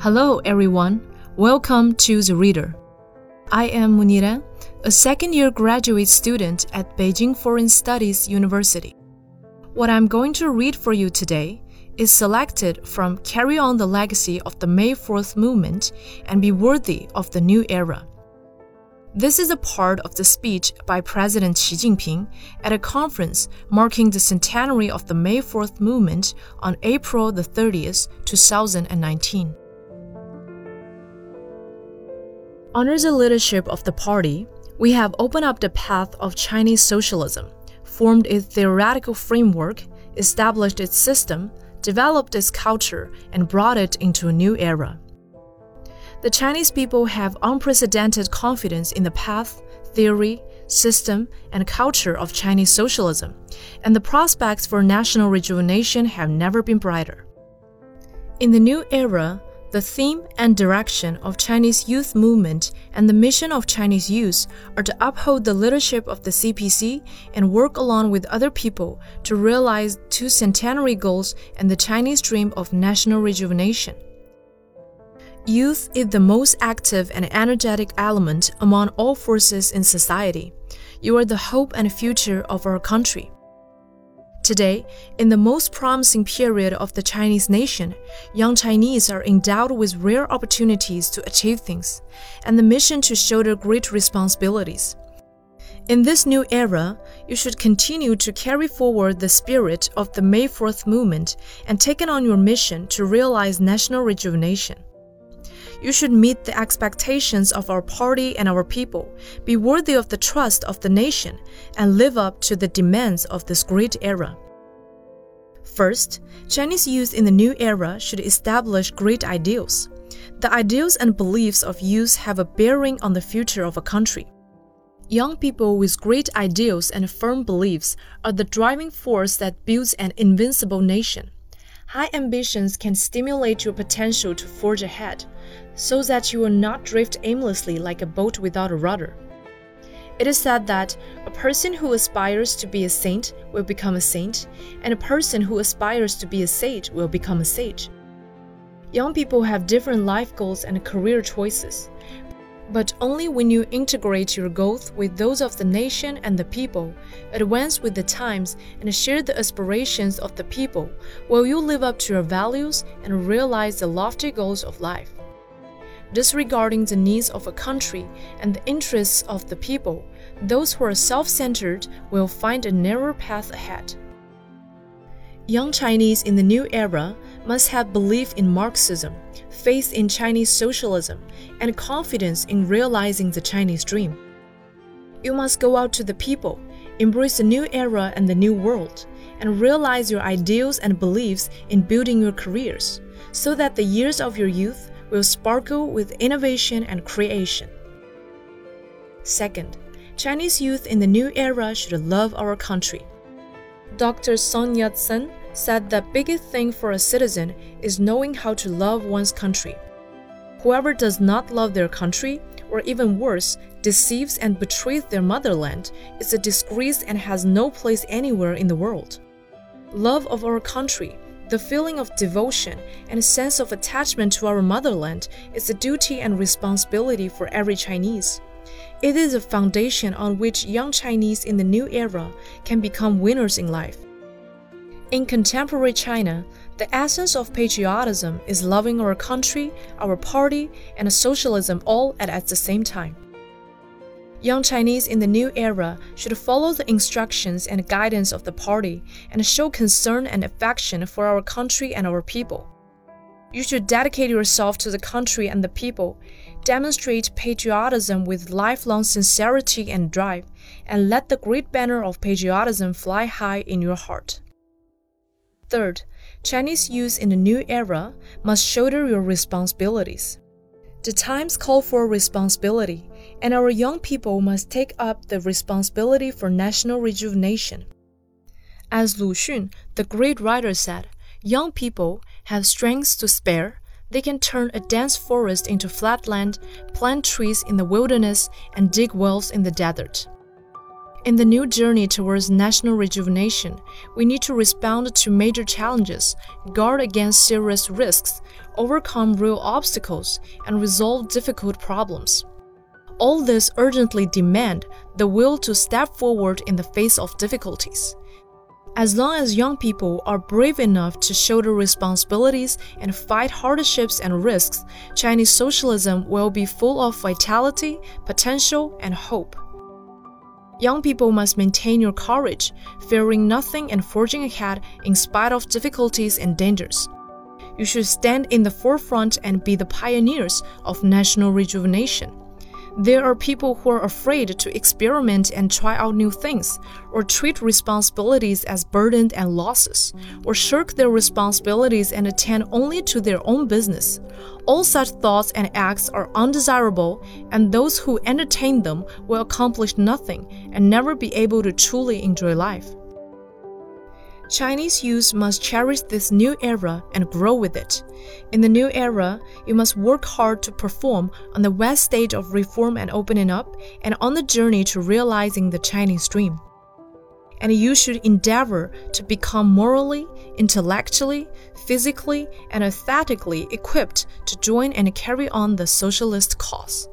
Hello, everyone. Welcome to The Reader. I am Munira, a second year graduate student at Beijing Foreign Studies University. What I'm going to read for you today is selected from Carry On the Legacy of the May 4th Movement and Be Worthy of the New Era. This is a part of the speech by President Xi Jinping at a conference marking the centenary of the May 4th movement on April the 30th, 2019. Under the leadership of the party, we have opened up the path of Chinese socialism, formed its theoretical framework, established its system, developed its culture, and brought it into a new era. The Chinese people have unprecedented confidence in the path, theory, system, and culture of Chinese socialism, and the prospects for national rejuvenation have never been brighter. In the new era, the theme and direction of Chinese youth movement and the mission of Chinese youth are to uphold the leadership of the CPC and work along with other people to realize two centenary goals and the Chinese dream of national rejuvenation. Youth is the most active and energetic element among all forces in society. You are the hope and future of our country. Today, in the most promising period of the Chinese nation, young Chinese are endowed with rare opportunities to achieve things and the mission to shoulder great responsibilities. In this new era, you should continue to carry forward the spirit of the May 4th movement and take on your mission to realize national rejuvenation. You should meet the expectations of our party and our people, be worthy of the trust of the nation, and live up to the demands of this great era. First, Chinese youth in the new era should establish great ideals. The ideals and beliefs of youth have a bearing on the future of a country. Young people with great ideals and firm beliefs are the driving force that builds an invincible nation. High ambitions can stimulate your potential to forge ahead, so that you will not drift aimlessly like a boat without a rudder. It is said that a person who aspires to be a saint will become a saint, and a person who aspires to be a sage will become a sage. Young people have different life goals and career choices, but only when you integrate your goals with those of the nation and the people, advance with the times, and share the aspirations of the people, will you live up to your values and realize the lofty goals of life. Disregarding the needs of a country and the interests of the people, those who are self centered will find a narrow path ahead. Young Chinese in the new era must have belief in Marxism, faith in Chinese socialism, and confidence in realizing the Chinese dream. You must go out to the people, embrace the new era and the new world, and realize your ideals and beliefs in building your careers, so that the years of your youth will sparkle with innovation and creation. Second, Chinese youth in the new era should love our country. Dr. Sun Yat-sen said the biggest thing for a citizen is knowing how to love one's country. Whoever does not love their country, or even worse, deceives and betrays their motherland, is a disgrace and has no place anywhere in the world. Love of our country, the feeling of devotion and a sense of attachment to our motherland is a duty and responsibility for every Chinese. It is a foundation on which young Chinese in the new era can become winners in life. In contemporary China, the essence of patriotism is loving our country, our party, and socialism all at, at the same time. Young Chinese in the new era should follow the instructions and guidance of the party and show concern and affection for our country and our people. You should dedicate yourself to the country and the people, demonstrate patriotism with lifelong sincerity and drive, and let the great banner of patriotism fly high in your heart. Third, Chinese youth in the new era must shoulder your responsibilities. The times call for responsibility, and our young people must take up the responsibility for national rejuvenation. As Lu Xun, the great writer, said, young people have strengths to spare. They can turn a dense forest into flat land, plant trees in the wilderness, and dig wells in the desert. In the new journey towards national rejuvenation, we need to respond to major challenges, guard against serious risks, overcome real obstacles, and resolve difficult problems. All this urgently demand the will to step forward in the face of difficulties. As long as young people are brave enough to shoulder responsibilities and fight hardships and risks, Chinese socialism will be full of vitality, potential, and hope. Young people must maintain your courage, fearing nothing and forging ahead in spite of difficulties and dangers. You should stand in the forefront and be the pioneers of national rejuvenation. There are people who are afraid to experiment and try out new things, or treat responsibilities as burden and losses, or shirk their responsibilities and attend only to their own business. All such thoughts and acts are undesirable, and those who entertain them will accomplish nothing and never be able to truly enjoy life. Chinese youth must cherish this new era and grow with it. In the new era, you must work hard to perform on the west stage of reform and opening up, and on the journey to realizing the Chinese dream. And you should endeavor to become morally, intellectually, physically, and aesthetically equipped to join and carry on the socialist cause.